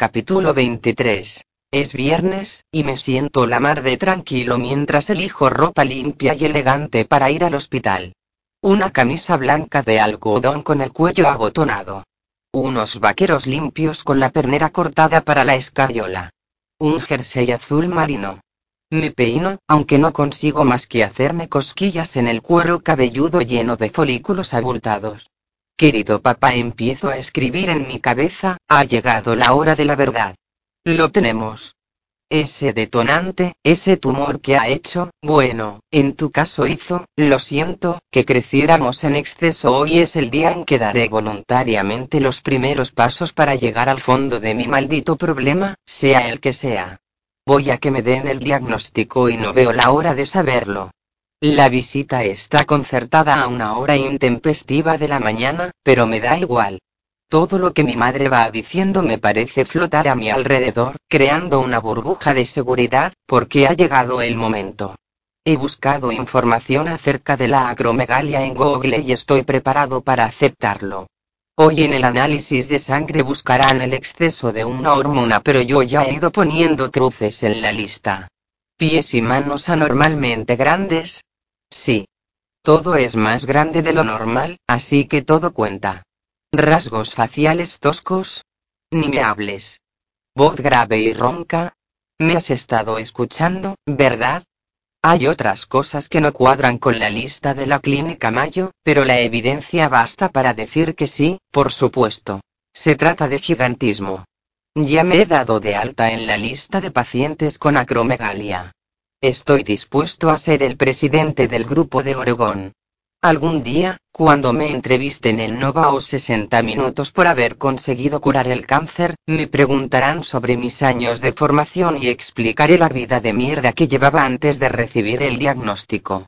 Capítulo 23. Es viernes, y me siento la mar de tranquilo mientras elijo ropa limpia y elegante para ir al hospital. Una camisa blanca de algodón con el cuello abotonado. Unos vaqueros limpios con la pernera cortada para la escayola. Un jersey azul marino. Me peino, aunque no consigo más que hacerme cosquillas en el cuero cabelludo lleno de folículos abultados. Querido papá, empiezo a escribir en mi cabeza, ha llegado la hora de la verdad. Lo tenemos. Ese detonante, ese tumor que ha hecho, bueno, en tu caso hizo, lo siento, que creciéramos en exceso. Hoy es el día en que daré voluntariamente los primeros pasos para llegar al fondo de mi maldito problema, sea el que sea. Voy a que me den el diagnóstico y no veo la hora de saberlo. La visita está concertada a una hora intempestiva de la mañana, pero me da igual. Todo lo que mi madre va diciendo me parece flotar a mi alrededor, creando una burbuja de seguridad, porque ha llegado el momento. He buscado información acerca de la acromegalia en Google y estoy preparado para aceptarlo. Hoy en el análisis de sangre buscarán el exceso de una hormona, pero yo ya he ido poniendo cruces en la lista. Pies y manos anormalmente grandes, Sí. Todo es más grande de lo normal, así que todo cuenta. Rasgos faciales toscos. Ni me hables. Voz grave y ronca. Me has estado escuchando, ¿verdad? Hay otras cosas que no cuadran con la lista de la clínica Mayo, pero la evidencia basta para decir que sí, por supuesto. Se trata de gigantismo. Ya me he dado de alta en la lista de pacientes con acromegalia. Estoy dispuesto a ser el presidente del grupo de Oregón. Algún día, cuando me entrevisten en Nova o 60 minutos por haber conseguido curar el cáncer, me preguntarán sobre mis años de formación y explicaré la vida de mierda que llevaba antes de recibir el diagnóstico.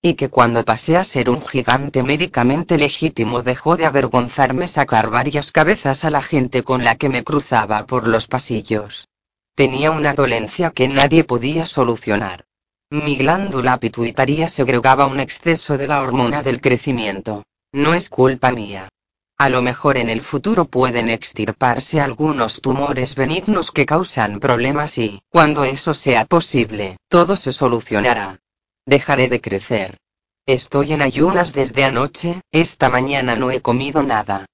Y que cuando pasé a ser un gigante médicamente legítimo dejó de avergonzarme sacar varias cabezas a la gente con la que me cruzaba por los pasillos. Tenía una dolencia que nadie podía solucionar. Mi glándula pituitaria segregaba un exceso de la hormona del crecimiento. No es culpa mía. A lo mejor en el futuro pueden extirparse algunos tumores benignos que causan problemas y, cuando eso sea posible, todo se solucionará. Dejaré de crecer. Estoy en ayunas desde anoche, esta mañana no he comido nada.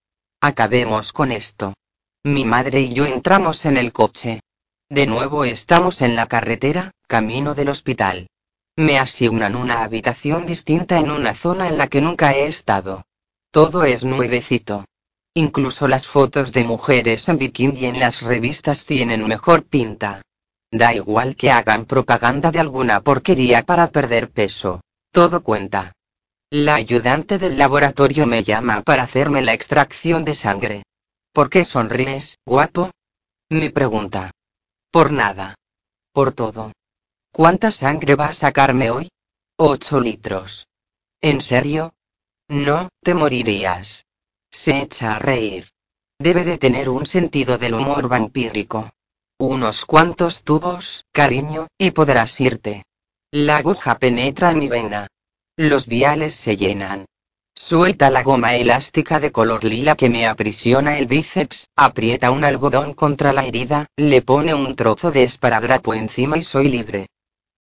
Acabemos con esto. Mi madre y yo entramos en el coche. De nuevo estamos en la carretera, camino del hospital. Me asignan una habitación distinta en una zona en la que nunca he estado. Todo es nuevecito. Incluso las fotos de mujeres en bikini en las revistas tienen mejor pinta. Da igual que hagan propaganda de alguna porquería para perder peso. Todo cuenta. La ayudante del laboratorio me llama para hacerme la extracción de sangre. ¿Por qué sonríes, guapo? Me pregunta. Por nada. Por todo. ¿Cuánta sangre va a sacarme hoy? Ocho litros. ¿En serio? No, te morirías. Se echa a reír. Debe de tener un sentido del humor vampírico. Unos cuantos tubos, cariño, y podrás irte. La aguja penetra en mi vena. Los viales se llenan. Suelta la goma elástica de color lila que me aprisiona el bíceps, aprieta un algodón contra la herida, le pone un trozo de esparadrapo encima y soy libre.